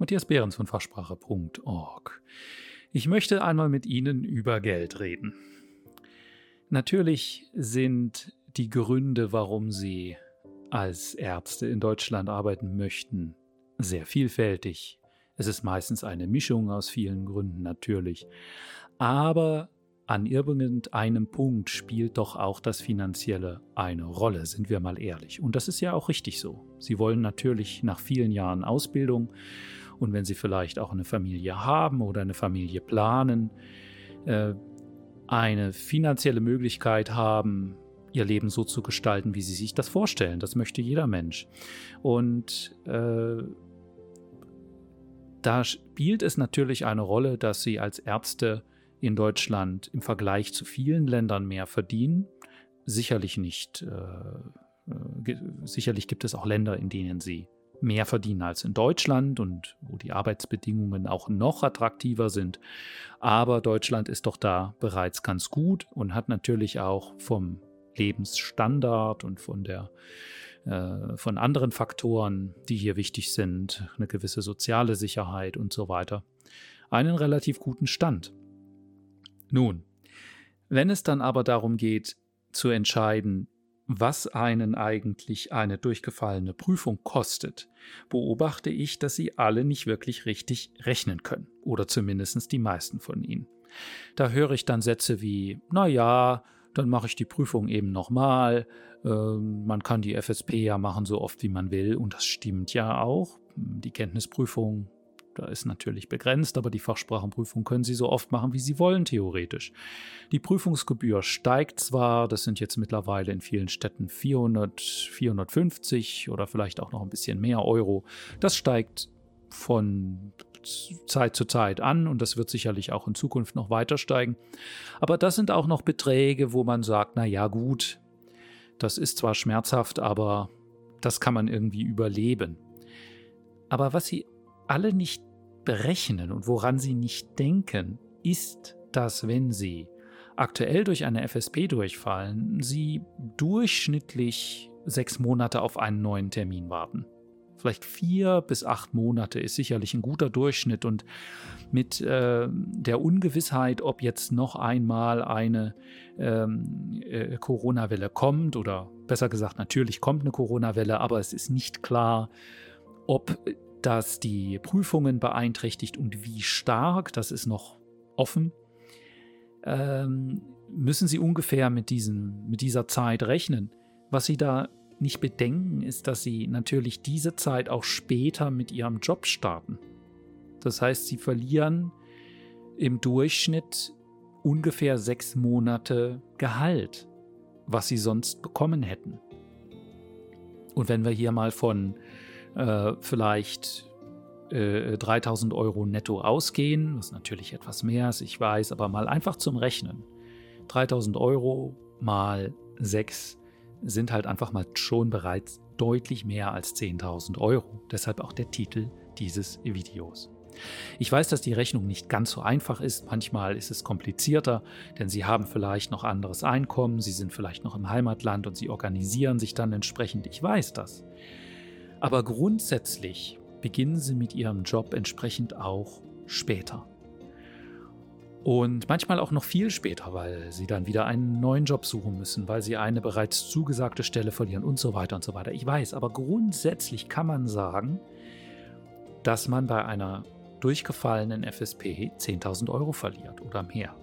Matthias Behrens von Fachsprache.org. Ich möchte einmal mit Ihnen über Geld reden. Natürlich sind die Gründe, warum Sie als Ärzte in Deutschland arbeiten möchten, sehr vielfältig. Es ist meistens eine Mischung aus vielen Gründen natürlich. Aber an irgendeinem Punkt spielt doch auch das Finanzielle eine Rolle, sind wir mal ehrlich. Und das ist ja auch richtig so. Sie wollen natürlich nach vielen Jahren Ausbildung und wenn Sie vielleicht auch eine Familie haben oder eine Familie planen, äh, eine finanzielle Möglichkeit haben, ihr Leben so zu gestalten, wie Sie sich das vorstellen. Das möchte jeder Mensch. Und äh, da spielt es natürlich eine Rolle, dass Sie als Ärzte in Deutschland im Vergleich zu vielen Ländern mehr verdienen. Sicherlich nicht. Äh, äh sicherlich gibt es auch Länder, in denen sie mehr verdienen als in Deutschland und wo die Arbeitsbedingungen auch noch attraktiver sind. Aber Deutschland ist doch da bereits ganz gut und hat natürlich auch vom Lebensstandard und von der äh, von anderen Faktoren, die hier wichtig sind, eine gewisse soziale Sicherheit und so weiter, einen relativ guten Stand. Nun, wenn es dann aber darum geht, zu entscheiden, was einen eigentlich eine durchgefallene Prüfung kostet, beobachte ich, dass sie alle nicht wirklich richtig rechnen können, oder zumindest die meisten von ihnen. Da höre ich dann Sätze wie, na ja, dann mache ich die Prüfung eben nochmal, äh, man kann die FSP ja machen so oft wie man will, und das stimmt ja auch. Die Kenntnisprüfung da ist natürlich begrenzt, aber die Fachsprachenprüfung können Sie so oft machen, wie Sie wollen, theoretisch. Die Prüfungsgebühr steigt zwar, das sind jetzt mittlerweile in vielen Städten 400, 450 oder vielleicht auch noch ein bisschen mehr Euro. Das steigt von Zeit zu Zeit an und das wird sicherlich auch in Zukunft noch weiter steigen. Aber das sind auch noch Beträge, wo man sagt, na ja, gut, das ist zwar schmerzhaft, aber das kann man irgendwie überleben. Aber was sie alle nicht berechnen und woran sie nicht denken, ist, dass wenn sie aktuell durch eine FSP durchfallen, sie durchschnittlich sechs Monate auf einen neuen Termin warten. Vielleicht vier bis acht Monate ist sicherlich ein guter Durchschnitt und mit äh, der Ungewissheit, ob jetzt noch einmal eine ähm, äh, Corona-Welle kommt oder besser gesagt, natürlich kommt eine Corona-Welle, aber es ist nicht klar, ob das die Prüfungen beeinträchtigt und wie stark, das ist noch offen, ähm, müssen Sie ungefähr mit, diesen, mit dieser Zeit rechnen. Was Sie da nicht bedenken, ist, dass Sie natürlich diese Zeit auch später mit Ihrem Job starten. Das heißt, Sie verlieren im Durchschnitt ungefähr sechs Monate Gehalt, was Sie sonst bekommen hätten. Und wenn wir hier mal von äh, vielleicht äh, 3000 Euro netto ausgehen, was natürlich etwas mehr ist, ich weiß, aber mal einfach zum Rechnen. 3000 Euro mal 6 sind halt einfach mal schon bereits deutlich mehr als 10.000 Euro. Deshalb auch der Titel dieses Videos. Ich weiß, dass die Rechnung nicht ganz so einfach ist. Manchmal ist es komplizierter, denn Sie haben vielleicht noch anderes Einkommen, Sie sind vielleicht noch im Heimatland und Sie organisieren sich dann entsprechend. Ich weiß das. Aber grundsätzlich beginnen sie mit ihrem Job entsprechend auch später. Und manchmal auch noch viel später, weil sie dann wieder einen neuen Job suchen müssen, weil sie eine bereits zugesagte Stelle verlieren und so weiter und so weiter. Ich weiß, aber grundsätzlich kann man sagen, dass man bei einer durchgefallenen FSP 10.000 Euro verliert oder mehr.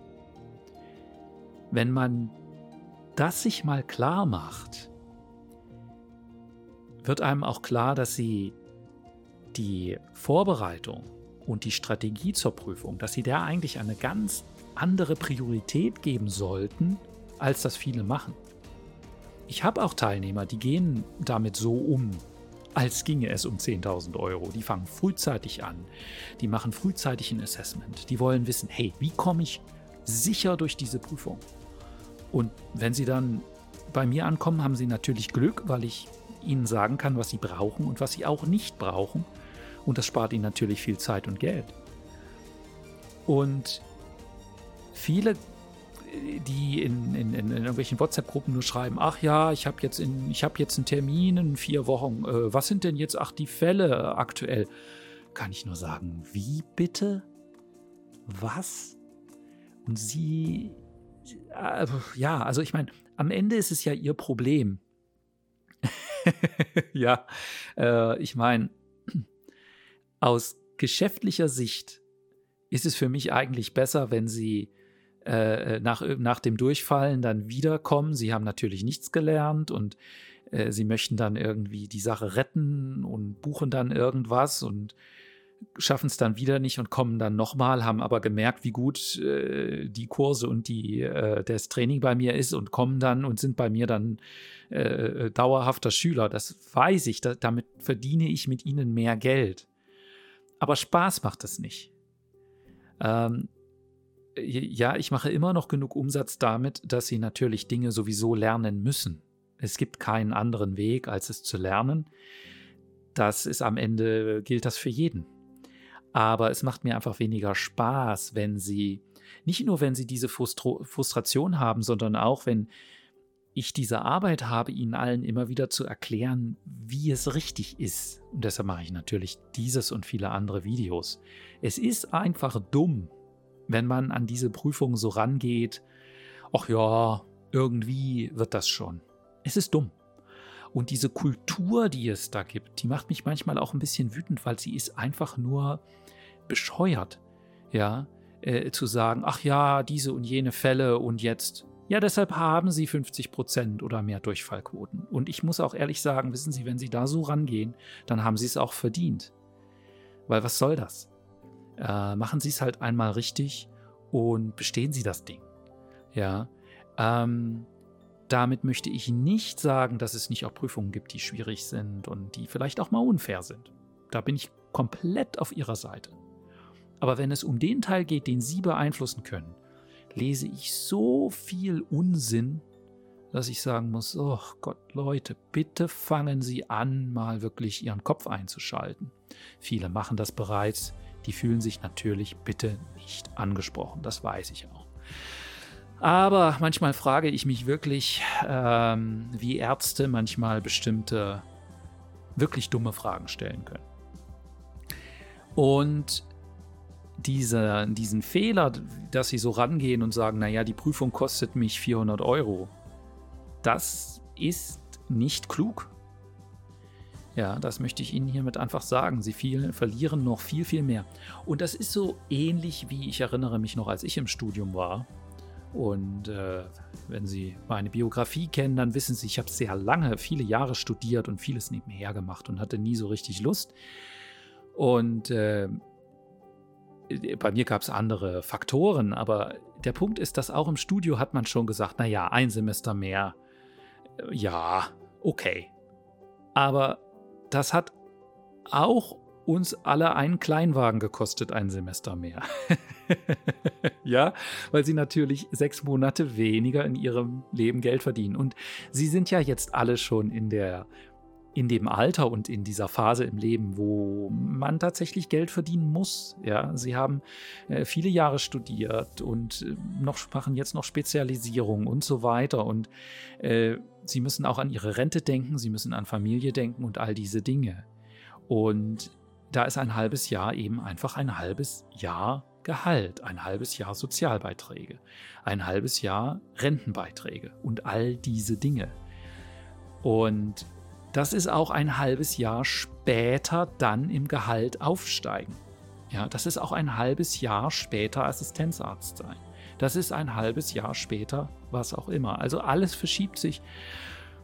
Wenn man das sich mal klar macht, wird einem auch klar, dass sie die Vorbereitung und die Strategie zur Prüfung, dass sie der eigentlich eine ganz andere Priorität geben sollten, als das viele machen. Ich habe auch Teilnehmer, die gehen damit so um, als ginge es um 10.000 Euro. Die fangen frühzeitig an, die machen frühzeitig ein Assessment, die wollen wissen, hey, wie komme ich sicher durch diese Prüfung? Und wenn sie dann bei mir ankommen, haben sie natürlich Glück, weil ich ihnen sagen kann, was sie brauchen und was sie auch nicht brauchen. Und das spart ihnen natürlich viel Zeit und Geld. Und viele, die in, in, in irgendwelchen WhatsApp-Gruppen nur schreiben, ach ja, ich habe jetzt, hab jetzt einen Termin in vier Wochen, äh, was sind denn jetzt, ach, die Fälle aktuell? kann ich nur sagen, wie bitte? Was? Und sie, äh, ja, also ich meine, am Ende ist es ja ihr Problem. ja, äh, ich meine, aus geschäftlicher Sicht ist es für mich eigentlich besser, wenn sie äh, nach, nach dem Durchfallen dann wiederkommen. Sie haben natürlich nichts gelernt und äh, sie möchten dann irgendwie die Sache retten und buchen dann irgendwas und schaffen es dann wieder nicht und kommen dann nochmal, haben aber gemerkt, wie gut äh, die Kurse und die, äh, das Training bei mir ist und kommen dann und sind bei mir dann äh, dauerhafter Schüler. Das weiß ich, da, damit verdiene ich mit ihnen mehr Geld. Aber Spaß macht es nicht. Ähm, ja, ich mache immer noch genug Umsatz damit, dass sie natürlich Dinge sowieso lernen müssen. Es gibt keinen anderen Weg, als es zu lernen. Das ist am Ende, gilt das für jeden. Aber es macht mir einfach weniger Spaß, wenn sie, nicht nur wenn sie diese Frustro Frustration haben, sondern auch wenn ich diese Arbeit habe, ihnen allen immer wieder zu erklären, wie es richtig ist. Und deshalb mache ich natürlich dieses und viele andere Videos. Es ist einfach dumm, wenn man an diese Prüfung so rangeht. Ach ja, irgendwie wird das schon. Es ist dumm. Und diese Kultur, die es da gibt, die macht mich manchmal auch ein bisschen wütend, weil sie ist einfach nur bescheuert. Ja, äh, zu sagen, ach ja, diese und jene Fälle und jetzt ja, deshalb haben sie 50 Prozent oder mehr Durchfallquoten. Und ich muss auch ehrlich sagen, wissen Sie, wenn Sie da so rangehen, dann haben Sie es auch verdient. Weil was soll das? Äh, machen Sie es halt einmal richtig und bestehen Sie das Ding. Ja. Ähm, damit möchte ich nicht sagen, dass es nicht auch Prüfungen gibt, die schwierig sind und die vielleicht auch mal unfair sind. Da bin ich komplett auf Ihrer Seite. Aber wenn es um den Teil geht, den Sie beeinflussen können, lese ich so viel Unsinn, dass ich sagen muss, oh Gott, Leute, bitte fangen Sie an, mal wirklich Ihren Kopf einzuschalten. Viele machen das bereits, die fühlen sich natürlich bitte nicht angesprochen, das weiß ich auch. Aber manchmal frage ich mich wirklich, ähm, wie Ärzte manchmal bestimmte wirklich dumme Fragen stellen können. Und diese, diesen Fehler, dass sie so rangehen und sagen, naja, die Prüfung kostet mich 400 Euro, das ist nicht klug. Ja, das möchte ich Ihnen hiermit einfach sagen. Sie viel, verlieren noch viel, viel mehr. Und das ist so ähnlich wie ich erinnere mich noch, als ich im Studium war. Und äh, wenn Sie meine Biografie kennen, dann wissen Sie, ich habe sehr lange, viele Jahre studiert und vieles nebenher gemacht und hatte nie so richtig Lust. Und äh, bei mir gab es andere Faktoren, aber der Punkt ist, dass auch im Studio hat man schon gesagt, naja, ein Semester mehr, äh, ja, okay. Aber das hat auch uns alle einen Kleinwagen gekostet, ein Semester mehr. ja, weil sie natürlich sechs Monate weniger in ihrem Leben Geld verdienen. Und sie sind ja jetzt alle schon in der in dem Alter und in dieser Phase im Leben, wo man tatsächlich Geld verdienen muss. Ja, sie haben äh, viele Jahre studiert und äh, noch machen jetzt noch Spezialisierung und so weiter. Und äh, sie müssen auch an ihre Rente denken, sie müssen an Familie denken und all diese Dinge. Und da ist ein halbes Jahr eben einfach ein halbes Jahr Gehalt, ein halbes Jahr Sozialbeiträge, ein halbes Jahr Rentenbeiträge und all diese Dinge. Und das ist auch ein halbes Jahr später dann im Gehalt aufsteigen. Ja, das ist auch ein halbes Jahr später Assistenzarzt sein. Das ist ein halbes Jahr später, was auch immer. Also alles verschiebt sich.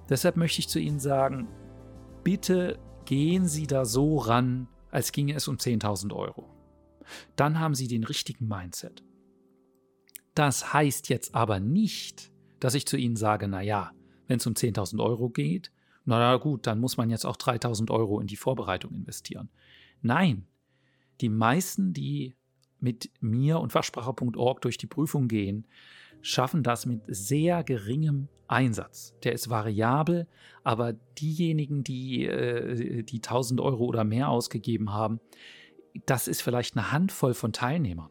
Deshalb möchte ich zu Ihnen sagen, bitte gehen Sie da so ran, als ginge es um 10.000 Euro. Dann haben Sie den richtigen Mindset. Das heißt jetzt aber nicht, dass ich zu Ihnen sage, naja, wenn es um 10.000 Euro geht, na gut, dann muss man jetzt auch 3000 Euro in die Vorbereitung investieren. Nein, die meisten, die mit mir und Fachsprache.org durch die Prüfung gehen, schaffen das mit sehr geringem Einsatz. Der ist variabel, aber diejenigen, die äh, die 1000 Euro oder mehr ausgegeben haben, das ist vielleicht eine Handvoll von Teilnehmern.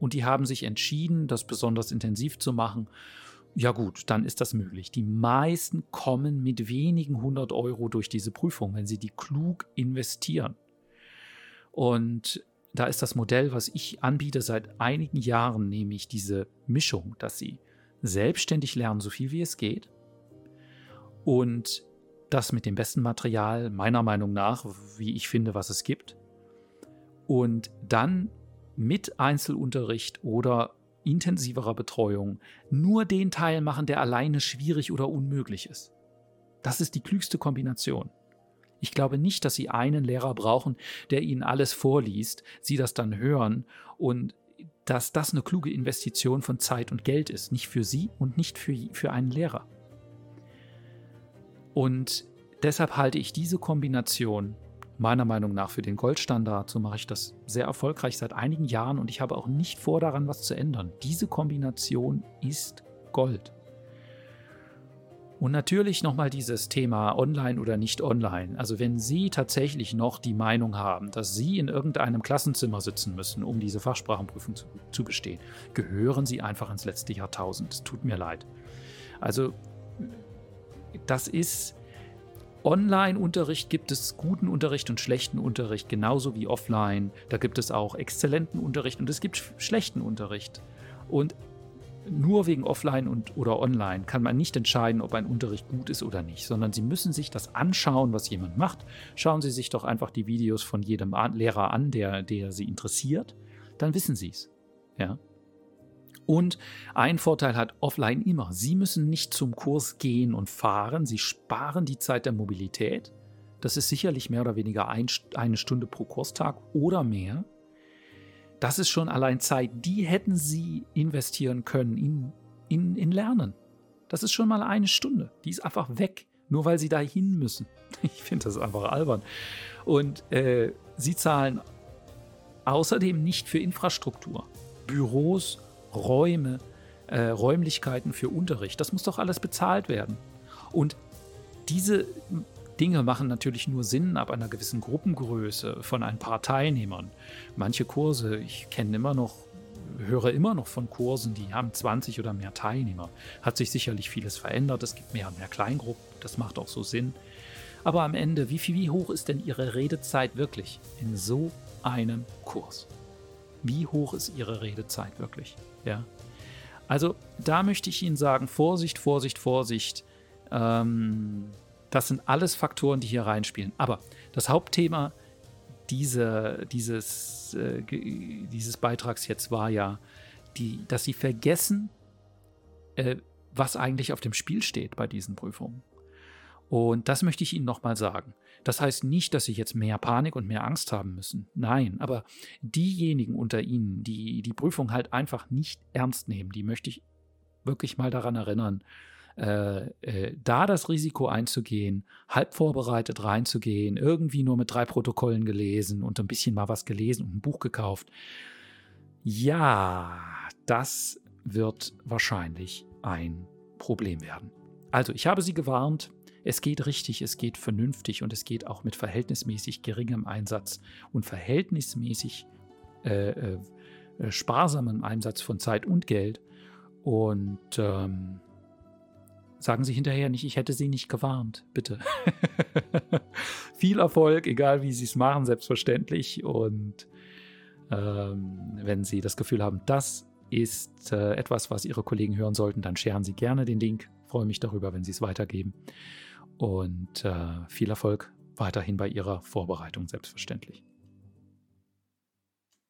Und die haben sich entschieden, das besonders intensiv zu machen ja gut, dann ist das möglich. Die meisten kommen mit wenigen hundert Euro durch diese Prüfung, wenn sie die klug investieren. Und da ist das Modell, was ich anbiete seit einigen Jahren, nämlich diese Mischung, dass sie selbstständig lernen, so viel wie es geht. Und das mit dem besten Material, meiner Meinung nach, wie ich finde, was es gibt. Und dann mit Einzelunterricht oder intensiverer Betreuung nur den Teil machen, der alleine schwierig oder unmöglich ist. Das ist die klügste Kombination. Ich glaube nicht, dass Sie einen Lehrer brauchen, der Ihnen alles vorliest, Sie das dann hören und dass das eine kluge Investition von Zeit und Geld ist. Nicht für Sie und nicht für, für einen Lehrer. Und deshalb halte ich diese Kombination meiner Meinung nach für den Goldstandard. So mache ich das sehr erfolgreich seit einigen Jahren und ich habe auch nicht vor, daran was zu ändern. Diese Kombination ist Gold. Und natürlich nochmal dieses Thema online oder nicht online. Also wenn Sie tatsächlich noch die Meinung haben, dass Sie in irgendeinem Klassenzimmer sitzen müssen, um diese Fachsprachenprüfung zu, zu bestehen, gehören Sie einfach ins letzte Jahrtausend. Es tut mir leid. Also das ist Online-Unterricht gibt es guten Unterricht und schlechten Unterricht, genauso wie offline. Da gibt es auch exzellenten Unterricht und es gibt schlechten Unterricht. Und nur wegen offline und oder online kann man nicht entscheiden, ob ein Unterricht gut ist oder nicht, sondern Sie müssen sich das anschauen, was jemand macht. Schauen Sie sich doch einfach die Videos von jedem Lehrer an, der, der Sie interessiert. Dann wissen Sie es. Ja. Und ein Vorteil hat offline immer. Sie müssen nicht zum Kurs gehen und fahren. Sie sparen die Zeit der Mobilität. Das ist sicherlich mehr oder weniger ein, eine Stunde pro Kurstag oder mehr. Das ist schon allein Zeit, die hätten Sie investieren können in, in, in Lernen. Das ist schon mal eine Stunde. Die ist einfach weg, nur weil Sie dahin müssen. Ich finde das einfach albern. Und äh, Sie zahlen außerdem nicht für Infrastruktur. Büros Räume, äh, Räumlichkeiten für Unterricht. Das muss doch alles bezahlt werden. Und diese Dinge machen natürlich nur Sinn ab einer gewissen Gruppengröße von ein paar Teilnehmern. Manche Kurse, ich kenne immer noch, höre immer noch von Kursen, die haben 20 oder mehr Teilnehmer. Hat sich sicherlich vieles verändert. Es gibt mehr und mehr Kleingruppen. Das macht auch so Sinn. Aber am Ende, wie, viel, wie hoch ist denn Ihre Redezeit wirklich in so einem Kurs? Wie hoch ist Ihre Redezeit wirklich? Ja. Also da möchte ich Ihnen sagen, Vorsicht, Vorsicht, Vorsicht. Ähm, das sind alles Faktoren, die hier reinspielen. Aber das Hauptthema diese, dieses, äh, dieses Beitrags jetzt war ja, die, dass Sie vergessen, äh, was eigentlich auf dem Spiel steht bei diesen Prüfungen. Und das möchte ich Ihnen nochmal sagen. Das heißt nicht, dass Sie jetzt mehr Panik und mehr Angst haben müssen. Nein, aber diejenigen unter Ihnen, die die Prüfung halt einfach nicht ernst nehmen, die möchte ich wirklich mal daran erinnern, äh, äh, da das Risiko einzugehen, halb vorbereitet reinzugehen, irgendwie nur mit drei Protokollen gelesen und ein bisschen mal was gelesen und ein Buch gekauft. Ja, das wird wahrscheinlich ein Problem werden. Also, ich habe Sie gewarnt, es geht richtig, es geht vernünftig und es geht auch mit verhältnismäßig geringem Einsatz und verhältnismäßig äh, äh, sparsamem Einsatz von Zeit und Geld. Und ähm, sagen Sie hinterher nicht, ich hätte Sie nicht gewarnt, bitte. Viel Erfolg, egal wie Sie es machen, selbstverständlich. Und ähm, wenn Sie das Gefühl haben, das ist äh, etwas, was Ihre Kollegen hören sollten, dann scheren Sie gerne den Link. Freue mich darüber, wenn Sie es weitergeben und äh, viel Erfolg weiterhin bei Ihrer Vorbereitung selbstverständlich.